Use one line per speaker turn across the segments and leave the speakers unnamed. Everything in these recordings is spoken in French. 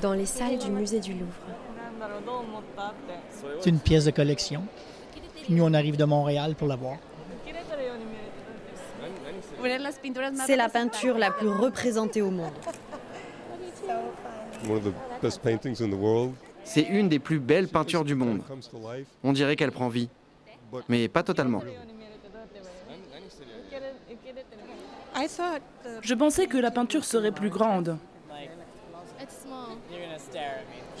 dans les salles du musée du Louvre.
C'est une pièce de collection. Nous, on arrive de Montréal pour la voir.
C'est la peinture la plus représentée au monde.
C'est une des plus belles peintures du monde. On dirait qu'elle prend vie, mais pas totalement.
Je pensais que la peinture serait plus grande.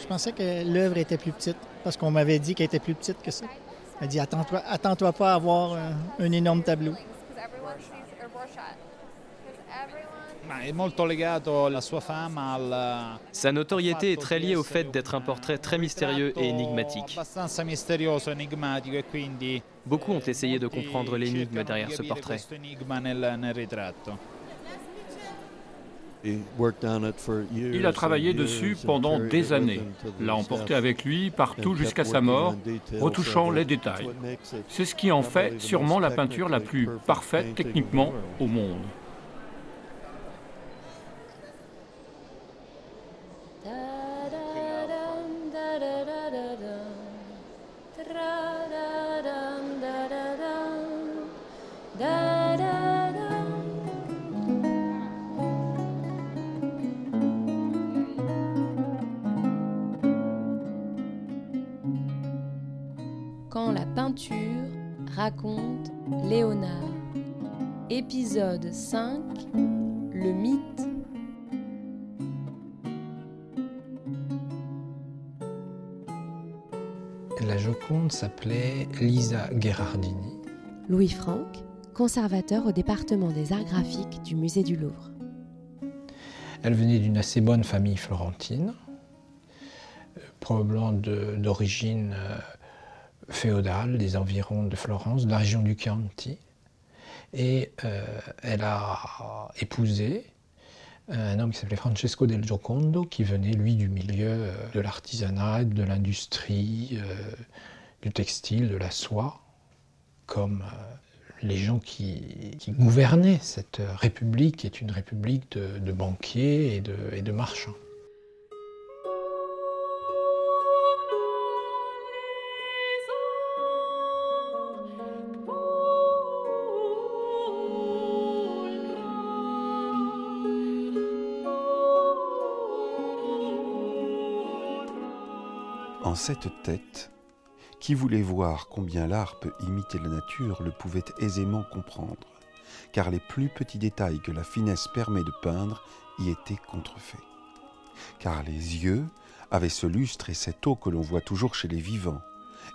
Je pensais que l'œuvre était plus petite, parce qu'on m'avait dit qu'elle était plus petite que ça. Elle dit Attends-toi attends pas à avoir un, un énorme tableau.
Sa notoriété est très liée au fait d'être un portrait très mystérieux et énigmatique. Beaucoup ont essayé de comprendre l'énigme derrière ce portrait.
Il a travaillé dessus pendant des années, l'a emporté avec lui partout jusqu'à sa mort, retouchant les détails. C'est ce qui en fait sûrement la peinture la plus parfaite techniquement au monde.
Quand la peinture raconte Léonard. Épisode 5 Le mythe.
La Joconde s'appelait Lisa Gherardini.
Louis Franck, conservateur au département des arts graphiques du musée du Louvre.
Elle venait d'une assez bonne famille florentine, euh, probablement de- d'origine euh, féodale des environs de Florence, de la région du Chianti. Et euh, elle a épousé un homme qui s'appelait Francesco del Giocondo, qui venait, lui, du milieu euh, de l'artisanat, de l'industrie, euh, du textile, de la soie, comme euh, les gens qui, gouvernaient cette euh, république, qui est une république de, banquiers et de marchands.
En cette tête, qui voulait voir combien l'art peut imiter la nature le pouvait aisément comprendre, car les plus petits détails que la finesse permet de peindre y étaient contrefaits. Car les yeux avaient ce lustre et cette eau que l'on voit toujours chez les vivants,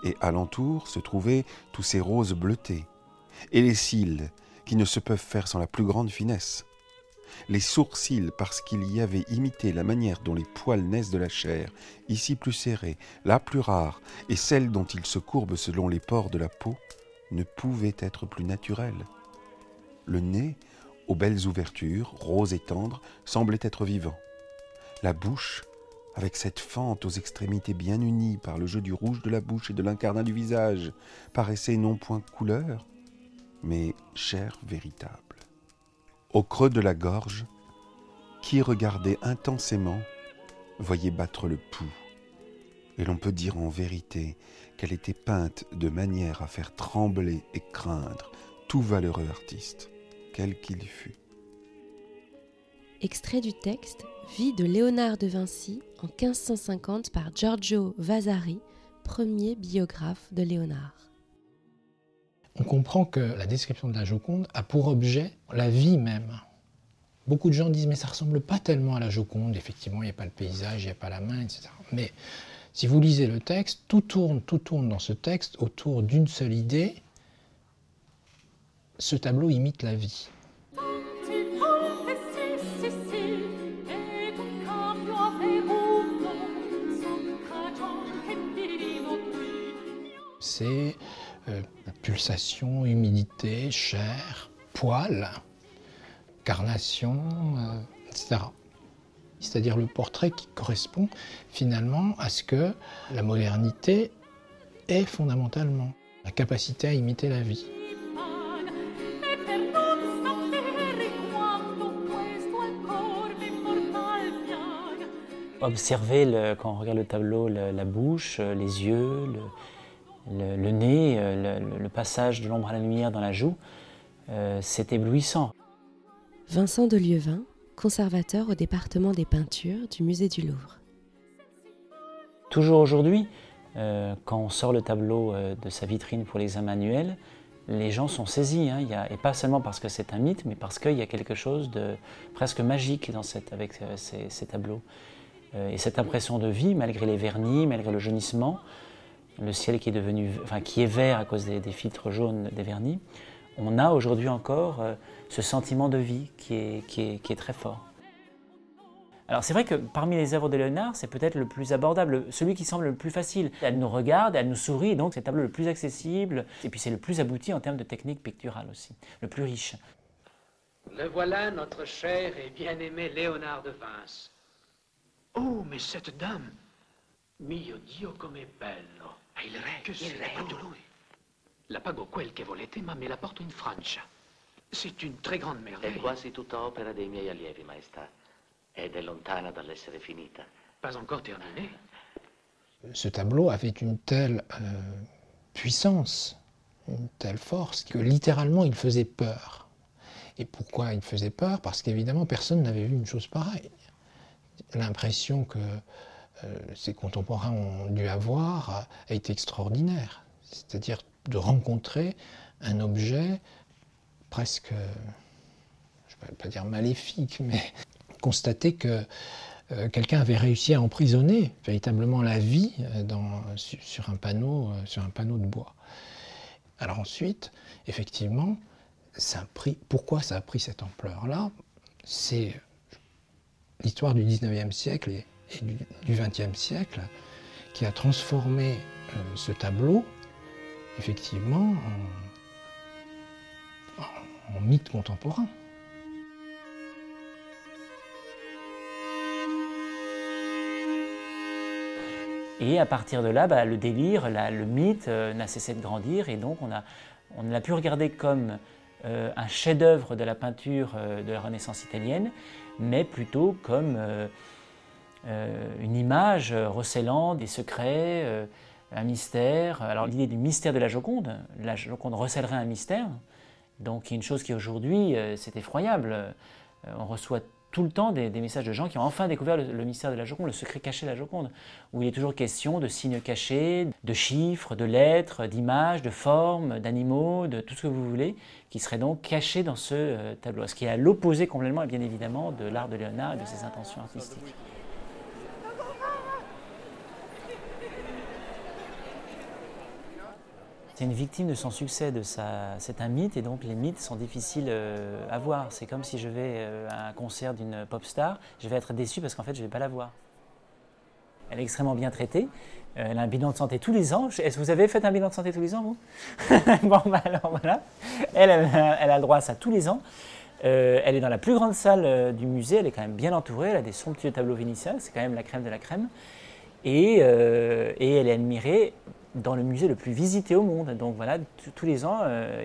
et alentour se trouvaient tous ces roses bleutées, et les cils qui ne se peuvent faire sans la plus grande finesse, les sourcils parce qu'il y avait imité la manière dont les poils naissent de la chair, ici plus serrés, là plus rares, et celle dont ils se courbent selon les pores de la peau, ne pouvaient être plus naturelles. Le nez, aux belles ouvertures, rose et tendre, semblait être vivant. La bouche, avec cette fente aux extrémités bien unies par le jeu du rouge de la bouche et de l'incarnat du visage, paraissait non point couleur, mais chair véritable. Au creux de la gorge, qui regardait intensément voyait battre le pouls. Et l'on peut dire en vérité qu'elle était peinte de manière à faire trembler et craindre tout valeureux artiste, quel qu'il fût.
Extrait du texte Vie de Léonard de Vinci en 1550 par Giorgio Vasari, premier biographe de Léonard.
On comprend que la description de la Joconde a pour objet la vie même. Beaucoup de gens disent mais ça ressemble pas tellement à la Joconde, effectivement il n'y a pas le paysage, il n'y a pas la main, etc. Mais si vous lisez le texte, tout tourne, tout tourne dans ce texte autour d'une seule idée. Ce tableau imite la vie. C'est euh, pulsation, humidité, chair, poils, carnation, euh, etc. C'est-à-dire le portrait qui correspond finalement à ce que la modernité est fondamentalement, la capacité à imiter la vie.
observer, quand on regarde le tableau, la bouche, les yeux, nez, le, passage de l'ombre à la lumière dans la joue, c'est éblouissant.
Vincent de Lieuvin, conservateur au département des peintures du musée du Louvre.
Toujours aujourd'hui, euh, quand on sort le tableau euh, de sa vitrine pour l'examen annuel, les gens sont saisis, hein. et pas seulement parce que c'est un mythe, mais parce qu'il y a quelque chose de presque magique dans cette, avec euh, ces, tableaux. et cette impression de vie, malgré les vernis, malgré le jaunissement, le ciel qui est, devenu, enfin, qui est vert à cause des, filtres jaunes des vernis, on a aujourd'hui encore ce sentiment de vie qui est, est très fort. Alors c'est vrai que parmi les œuvres de Léonard, c'est peut-être le plus abordable, celui qui semble le plus facile. Elle nous regarde, elle nous sourit, donc c'est le tableau le plus accessible, et puis c'est le plus abouti en termes de technique picturale aussi, le plus riche.
Le voilà, notre cher et bien-aimé Léonard de Vinci. Oh, mais cette dame Mio Dio come bello ah, Il re, que c'est pas de lui La pago quel che volete, ma me la porto in Francia. C'est une très grande merveille.
È quasi tutta opera dei miei allievi, maestà. ed est lontana dall'essere finita.
Pas encore terminé.
Ce tableau avait une telle euh, puissance, une telle force, que littéralement il faisait peur. Et pourquoi il faisait peur? Parce qu'évidemment personne n'avait vu une chose pareille. L'impression que euh, ses contemporains ont dû avoir a été extraordinaire. C'est-à-dire de rencontrer un objet presque, je ne vais pas dire maléfique, mais constater que euh, quelqu'un avait réussi à emprisonner véritablement la vie euh, sur, un panneau, euh, sur un panneau de bois. Alors ensuite, effectivement, ça a pris, pourquoi ça a pris cette ampleur-là? C'est l'histoire du 19e siècle et, du, 20e siècle qui a transformé ce tableau, effectivement, en mythe contemporain.
Et à partir de là, bah, le délire, le mythe euh, n'a cessé de grandir et donc on, a, on l'a pu regarder comme euh, un chef-d'œuvre de la peinture euh, de la Renaissance italienne, mais plutôt comme une image recélant des secrets, un mystère. Alors l'idée du mystère de la Joconde, la Joconde recèlerait un mystère, donc une chose qui aujourd'hui c'est effroyable. on reçoit tout le temps des, messages de gens qui ont enfin découvert le, mystère de la Joconde, le secret caché de la Joconde, où il est toujours question de signes cachés, de chiffres, de lettres, d'images, de formes, d'animaux, de tout ce que vous voulez, qui seraient donc cachés dans ce euh, tableau. Ce qui est à l'opposé complètement, bien évidemment, de l'art de Léonard et de ses intentions artistiques. C'est une victime de son succès, de sa... c'est un mythe et donc les mythes sont difficiles euh, à voir. C'est comme si je vais euh, à un concert d'une pop star, je vais être déçu parce qu'en fait je ne vais pas la voir. Elle est extrêmement bien traitée, euh, elle a un bilan de santé tous les ans. Est-ce que vous avez fait un bilan de santé tous les ans, vous Bon, bah, alors voilà. Elle, elle, a le droit à ça tous les ans. elle est dans la plus grande salle du musée, elle est quand même bien entourée, elle a des somptueux tableaux vénitiens, c'est quand même la crème de la crème. Et, et elle est admirée dans le musée le plus visité au monde. Donc voilà, tous les ans, 80% euh,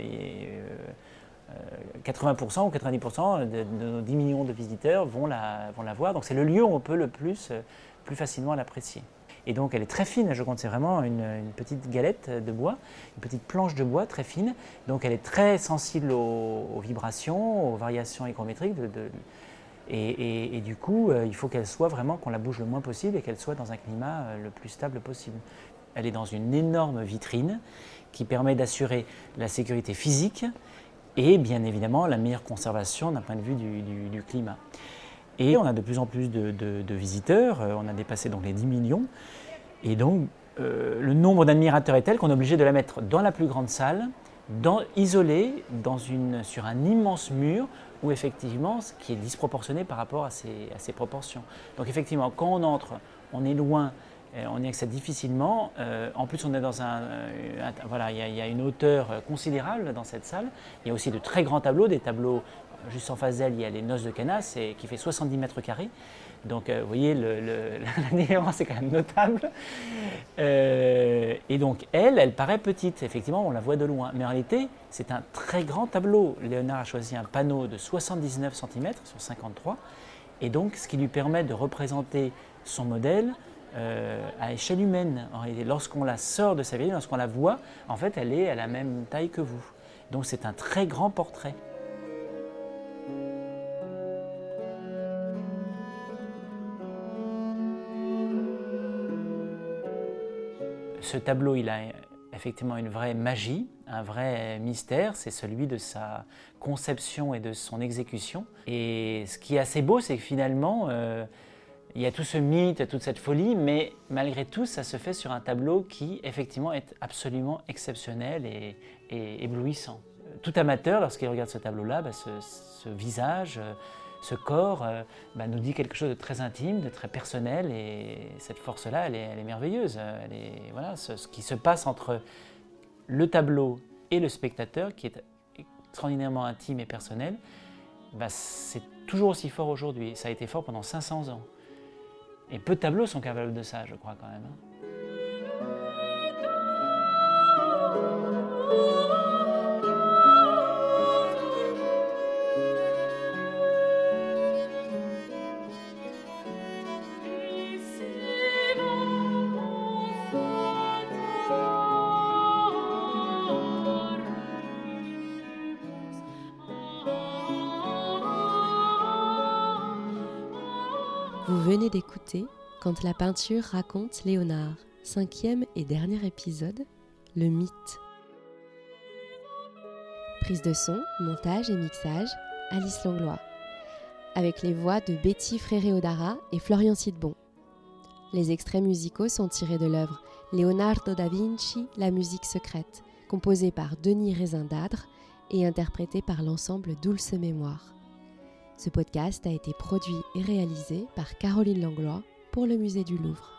euh, ou 90% de, nos 10 millions de visiteurs vont la, voir. Donc c'est le lieu où on peut le plus, euh, plus facilement l'apprécier. Et donc elle est très fine, je compte, c'est vraiment une, petite galette de bois, une petite planche de bois très fine. Donc elle est très sensible aux, vibrations, aux variations hygrométriques. De, et, et, du coup, il faut qu'elle soit vraiment, qu'on la bouge le moins possible et qu'elle soit dans un climat le plus stable possible. Elle est dans une énorme vitrine qui permet d'assurer la sécurité physique et bien évidemment la meilleure conservation d'un point de vue du, climat. Et on a de plus en plus de, visiteurs, euh, on a dépassé les 10 millions, et donc euh, le nombre d'admirateurs est tel qu'on est obligé de la mettre dans la plus grande salle, isolée sur un immense mur, où effectivement, ce qui est disproportionné par rapport à ses, proportions. Donc effectivement, quand on entre, on est loin on y accède difficilement. Euh, en plus, on est dans un. Euh, voilà, il y, a une hauteur considérable dans cette salle. Il y a aussi de très grands tableaux, des tableaux. Juste en face d'elle, il y a les Noces de Cana, qui fait 70 mètres carrés. Donc, vous voyez, le, la différence est quand même notable. et donc, elle, elle paraît petite. Effectivement, on la voit de loin. Mais en réalité, c'est un très grand tableau. Léonard a choisi un panneau de 79 cm sur 53 et donc ce qui lui permet de représenter son modèle euh, à échelle humaine. Lorsqu'on la sort de sa vie, lorsqu'on la voit, en fait, elle est à la même taille que vous. Donc c'est un très grand portrait. Ce tableau, il a effectivement une vraie magie, un vrai mystère, c'est celui de sa conception et de son exécution. Et ce qui est assez beau, c'est que finalement, euh, il y a tout ce mythe, toute cette folie, mais malgré tout, ça se fait sur un tableau qui, effectivement, est absolument exceptionnel et, éblouissant. Tout amateur, lorsqu'il regarde ce tableau-là, bah, ce, visage, ce corps, euh, bah, nous dit quelque chose de très intime, de très personnel, et cette force-là, elle, est, merveilleuse. Voilà, ce, ce qui se passe entre le tableau et le spectateur, qui est extraordinairement intime et personnel, bah, c'est toujours aussi fort aujourd'hui. Ça a été fort pendant 500 ans. Et peu de tableaux sont capables de ça, je crois quand même.
Venez d'écouter Quand la peinture raconte Léonard, cinquième et dernier épisode, Le mythe. Prise de son, montage et mixage, Alice Langlois. Avec les voix de Betty Fréré-Odara et Florian Sidbon. Les extraits musicaux sont tirés de l'œuvre Leonardo da Vinci, La musique secrète, composée par Denis Raisindadre et interprétée par l'ensemble Dulce Mémoire. Ce podcast a été produit et réalisé par Caroline Langlois pour le Musée du Louvre.